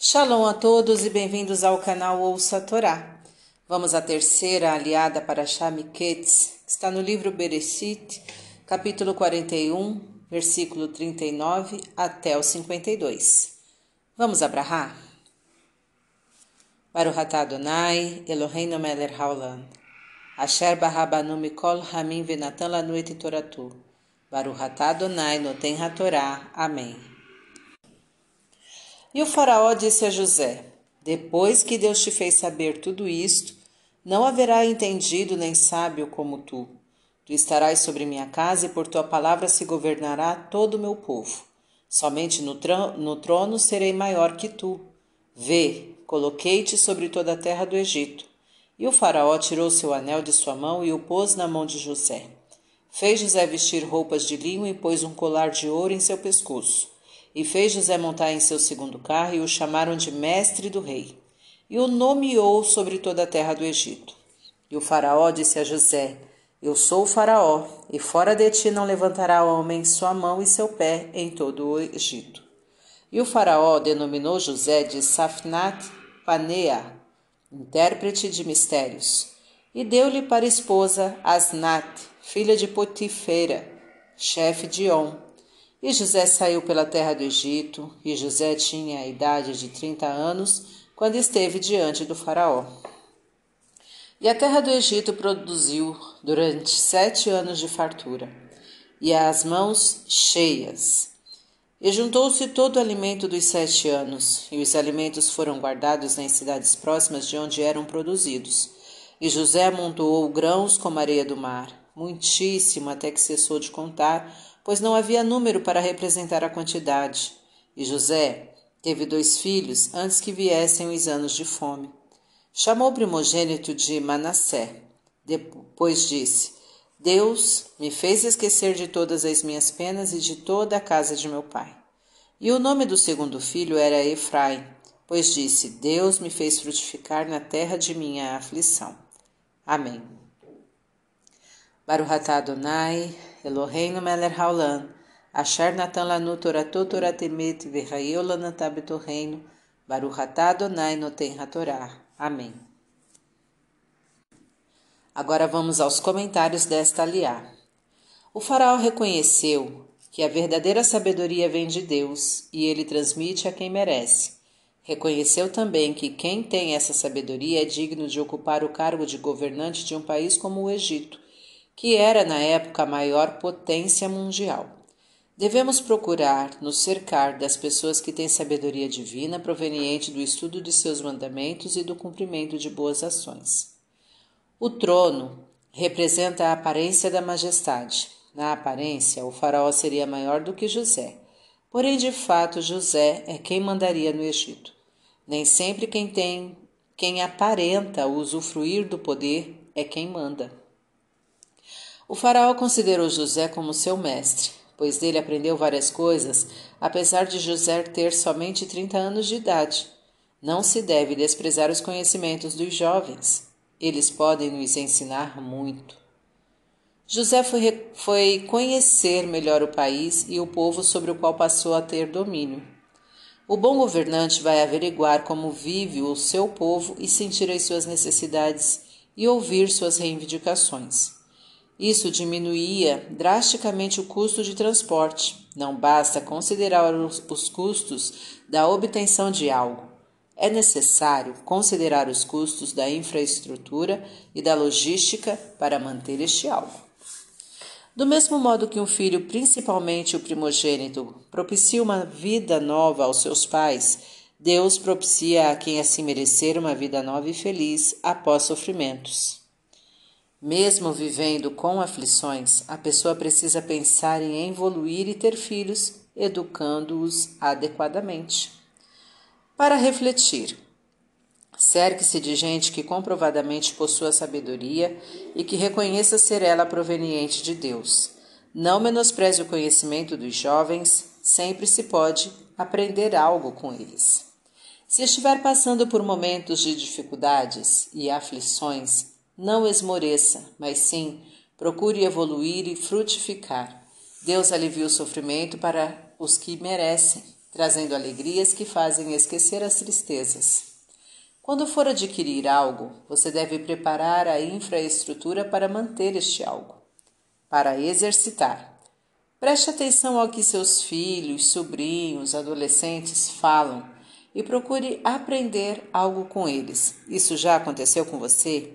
Shalom a todos e bem-vindos ao canal Ouça a Torá. Vamos à terceira aliada para Shamiketz, que está no livro Bereshit, capítulo 41, versículo 39 até o 52. Vamos abrahar? Baruch atah Adonai, Eloheinu melech haolam. Asher barabanu mikol hamim venatan lanu et toratu. Baruch atah Adonai noten hatorá. Amém. E o faraó disse a José: Depois que Deus te fez saber tudo isto, não haverá entendido nem sábio como tu. Tu estarás sobre minha casa e por tua palavra se governará todo o meu povo. Somente no, no trono serei maior que tu. Vê, coloquei-te sobre toda a terra do Egito. E o faraó tirou seu anel de sua mão e o pôs na mão de José. Fez José vestir roupas de linho e pôs um colar de ouro em seu pescoço. E fez José montar em seu segundo carro e o chamaram de mestre do rei. E o nomeou sobre toda a terra do Egito. E o faraó disse a José: Eu sou o faraó, e fora de ti não levantará homem sua mão e seu pé em todo o Egito. E o faraó denominou José de Safnat Panea, intérprete de mistérios, e deu-lhe para esposa Asnat, filha de Potifera, chefe de On, e José saiu pela terra do Egito, e José tinha a idade de trinta anos quando esteve diante do Faraó. E a terra do Egito produziu durante sete anos de fartura, e as mãos cheias. E juntou-se todo o alimento dos sete anos, e os alimentos foram guardados nas cidades próximas de onde eram produzidos. E José amontoou grãos como areia do mar, muitíssimo até que cessou de contar, pois não havia número para representar a quantidade. E José teve dois filhos antes que viessem os anos de fome. Chamou o primogênito de Manassé. Depois disse: Deus me fez esquecer de todas as minhas penas e de toda a casa de meu pai. E o nome do segundo filho era Efraim, pois disse: Deus me fez frutificar na terra de minha aflição. Amém. Baruch atah Adonai, Eloheinu melech haolam, asher natan lanu toratot toratemet betorreino, Baruch atah Adonai noten hatorá. Amém. Agora vamos aos comentários desta aliá. O faraó reconheceu que a verdadeira sabedoria vem de Deus e ele transmite a quem merece. Reconheceu também que quem tem essa sabedoria é digno de ocupar o cargo de governante de um país como o Egito, que era na época a maior potência mundial. Devemos procurar nos cercar das pessoas que têm sabedoria divina proveniente do estudo de seus mandamentos e do cumprimento de boas ações. O trono representa a aparência da majestade. Na aparência, o faraó seria maior do que José. Porém, de fato, José é quem mandaria no Egito. Nem sempre quem tem, quem aparenta usufruir do poder é quem manda. O faraó considerou José como seu mestre, pois dele aprendeu várias coisas, apesar de José ter somente 30 anos de idade. Não se deve desprezar os conhecimentos dos jovens. Eles podem nos ensinar muito. José foi, foi conhecer melhor o país e o povo sobre o qual passou a ter domínio. O bom governante vai averiguar como vive o seu povo e sentir as suas necessidades e ouvir suas reivindicações. Isso diminuía drasticamente o custo de transporte. Não basta considerar os, os custos da obtenção de algo. É necessário considerar os custos da infraestrutura e da logística para manter este algo. Do mesmo modo que um filho, principalmente o primogênito, propicia uma vida nova aos seus pais, Deus propicia a quem assim merecer uma vida nova e feliz após sofrimentos. Mesmo vivendo com aflições, a pessoa precisa pensar em evoluir e ter filhos, educando-os adequadamente. Para refletir, cerque-se de gente que comprovadamente possua sabedoria e que reconheça ser ela proveniente de Deus. Não menospreze o conhecimento dos jovens, sempre se pode aprender algo com eles. Se estiver passando por momentos de dificuldades e aflições, não esmoreça, mas sim procure evoluir e frutificar. Deus alivia o sofrimento para os que merecem. trazendo alegrias que fazem esquecer as tristezas. Quando for adquirir algo, você deve preparar a infraestrutura para manter este algo. Para exercitar. Preste atenção ao que seus filhos, sobrinhos, adolescentes falam e procure aprender algo com eles. Isso já aconteceu com você?